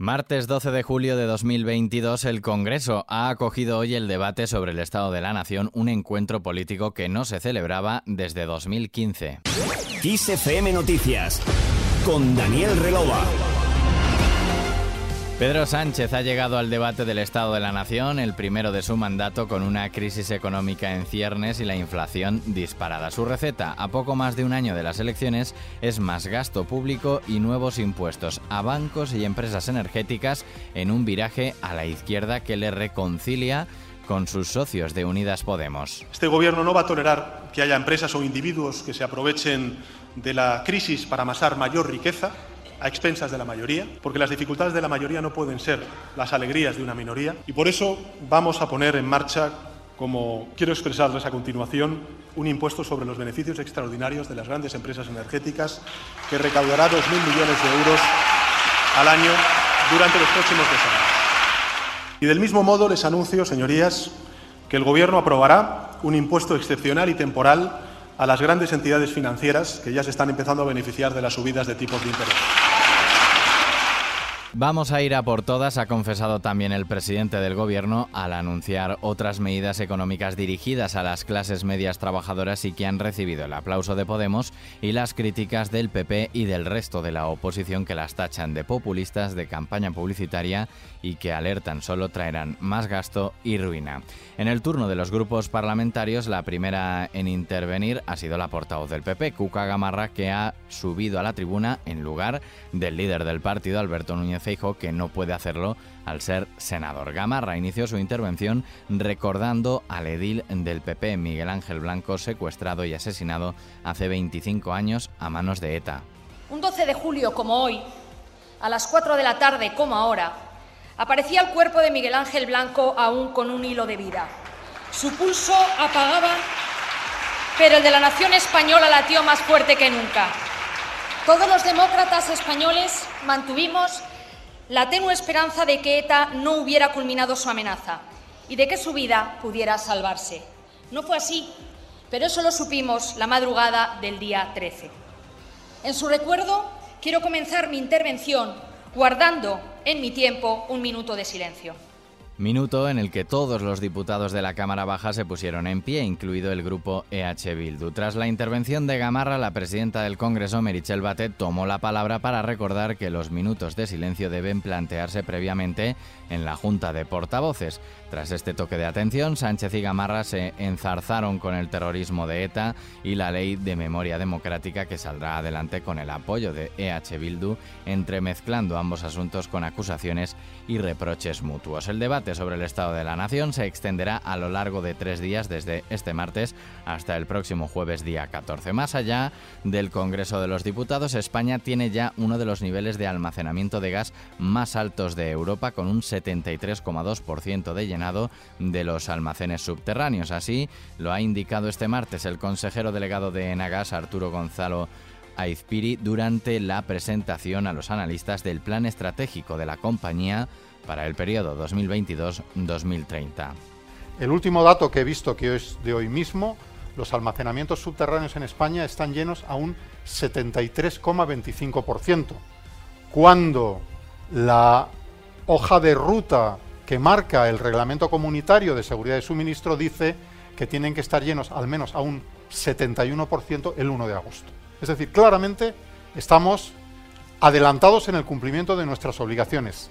Martes 12 de julio de 2022, el Congreso ha acogido hoy el debate sobre el Estado de la Nación, un encuentro político que no se celebraba desde 2015. XFM Noticias con Daniel Relova. Pedro Sánchez ha llegado al debate del Estado de la Nación, el primero de su mandato, con una crisis económica en ciernes y la inflación disparada. Su receta, a poco más de un año de las elecciones, es más gasto público y nuevos impuestos a bancos y empresas energéticas en un viraje a la izquierda que le reconcilia con sus socios de Unidas Podemos. Este gobierno no va a tolerar que haya empresas o individuos que se aprovechen de la crisis para amasar mayor riqueza a expensas de la mayoría, porque las dificultades de la mayoría no pueden ser las alegrías de una minoría. Y por eso vamos a poner en marcha, como quiero expresarles a continuación, un impuesto sobre los beneficios extraordinarios de las grandes empresas energéticas que recaudará 2.000 millones de euros al año durante los próximos dos años. Y del mismo modo les anuncio, señorías, que el Gobierno aprobará un impuesto excepcional y temporal a las grandes entidades financieras que ya se están empezando a beneficiar de las subidas de tipos de interés. Vamos a ir a por todas, ha confesado también el presidente del gobierno al anunciar otras medidas económicas dirigidas a las clases medias trabajadoras y que han recibido el aplauso de Podemos y las críticas del PP y del resto de la oposición que las tachan de populistas de campaña publicitaria y que alertan solo traerán más gasto y ruina. En el turno de los grupos parlamentarios, la primera en intervenir ha sido la portavoz del PP, Cuca Gamarra, que ha subido a la tribuna en lugar del líder del partido, Alberto Núñez Feijo que no puede hacerlo al ser senador. Gamarra inició su intervención recordando al edil del PP, Miguel Ángel Blanco, secuestrado y asesinado hace 25 años a manos de ETA. Un 12 de julio como hoy, a las 4 de la tarde como ahora, aparecía el cuerpo de Miguel Ángel Blanco aún con un hilo de vida. Su pulso apagaba, pero el de la nación española latió más fuerte que nunca. Todos los demócratas españoles mantuvimos la tenue esperanza de que ETA no hubiera culminado su amenaza y de que su vida pudiera salvarse. No fue así, pero eso lo supimos la madrugada del día 13. En su recuerdo, quiero comenzar mi intervención guardando en mi tiempo un minuto de silencio. Minuto en el que todos los diputados de la Cámara Baja se pusieron en pie, incluido el grupo EH Bildu. Tras la intervención de Gamarra, la presidenta del Congreso, Merichel Batet, tomó la palabra para recordar que los minutos de silencio deben plantearse previamente en la Junta de Portavoces. Tras este toque de atención, Sánchez y Gamarra se enzarzaron con el terrorismo de ETA y la ley de memoria democrática que saldrá adelante con el apoyo de EH Bildu, entremezclando ambos asuntos con acusaciones y reproches mutuos. El debate sobre el Estado de la Nación se extenderá a lo largo de tres días desde este martes hasta el próximo jueves día 14. Más allá del Congreso de los Diputados, España tiene ya uno de los niveles de almacenamiento de gas más altos de Europa con un 73,2% de de los almacenes subterráneos. Así lo ha indicado este martes el consejero delegado de Enagas, Arturo Gonzalo Aizpiri, durante la presentación a los analistas del plan estratégico de la compañía para el periodo 2022-2030. El último dato que he visto, que es de hoy mismo, los almacenamientos subterráneos en España están llenos a un 73,25%, cuando la hoja de ruta que marca el reglamento comunitario de seguridad de suministro dice que tienen que estar llenos al menos a un 71% el 1 de agosto. Es decir, claramente estamos adelantados en el cumplimiento de nuestras obligaciones.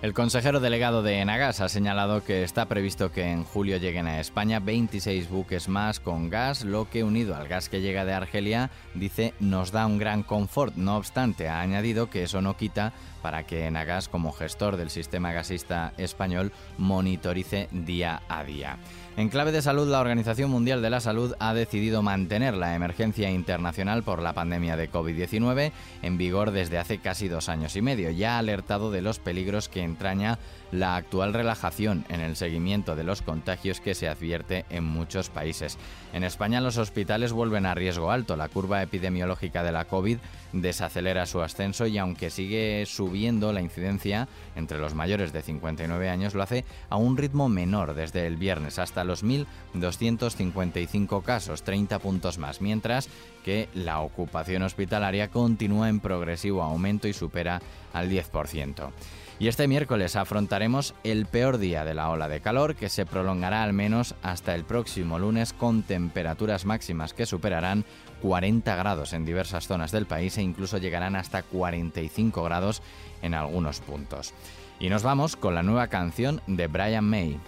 El consejero delegado de Enagas ha señalado que está previsto que en julio lleguen a España 26 buques más con gas, lo que unido al gas que llega de Argelia, dice, nos da un gran confort. No obstante, ha añadido que eso no quita para que Enagas, como gestor del sistema gasista español, monitorice día a día. En clave de salud, la Organización Mundial de la Salud ha decidido mantener la emergencia internacional por la pandemia de COVID-19 en vigor desde hace casi dos años y medio. Ya ha alertado de los peligros que entraña la actual relajación en el seguimiento de los contagios que se advierte en muchos países. En España los hospitales vuelven a riesgo alto. La curva epidemiológica de la COVID desacelera su ascenso y aunque sigue subiendo la incidencia entre los mayores de 59 años, lo hace a un ritmo menor desde el viernes hasta los 1.255 casos, 30 puntos más, mientras que la ocupación hospitalaria continúa en progresivo aumento y supera al 10%. Y este miércoles afrontaremos el peor día de la ola de calor que se prolongará al menos hasta el próximo lunes con temperaturas máximas que superarán 40 grados en diversas zonas del país e incluso llegarán hasta 45 grados en algunos puntos. Y nos vamos con la nueva canción de Brian May.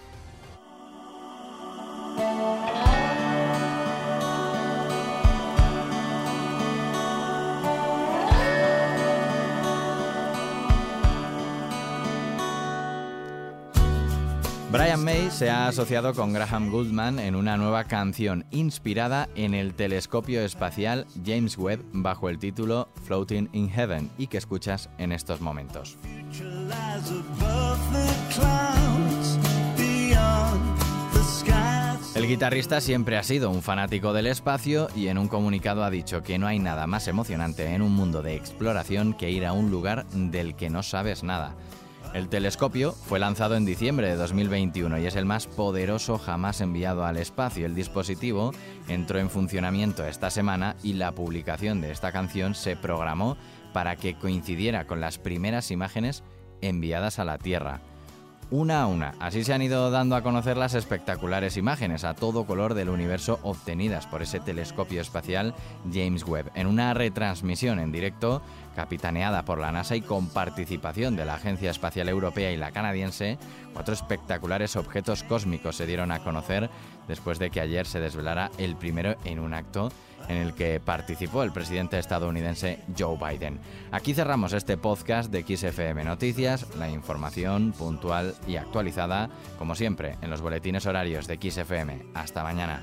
Brian May se ha asociado con Graham Goldman en una nueva canción inspirada en el telescopio espacial James Webb bajo el título Floating in Heaven y que escuchas en estos momentos. El guitarrista siempre ha sido un fanático del espacio y en un comunicado ha dicho que no hay nada más emocionante en un mundo de exploración que ir a un lugar del que no sabes nada. El telescopio fue lanzado en diciembre de 2021 y es el más poderoso jamás enviado al espacio. El dispositivo entró en funcionamiento esta semana y la publicación de esta canción se programó para que coincidiera con las primeras imágenes enviadas a la Tierra una a una. Así se han ido dando a conocer las espectaculares imágenes a todo color del universo obtenidas por ese telescopio espacial James Webb, en una retransmisión en directo capitaneada por la NASA y con participación de la Agencia Espacial Europea y la canadiense, cuatro espectaculares objetos cósmicos se dieron a conocer después de que ayer se desvelara el primero en un acto en el que participó el presidente estadounidense Joe Biden. Aquí cerramos este podcast de XFM Noticias, la información puntual y actualizada, como siempre, en los boletines horarios de XFM. Hasta mañana.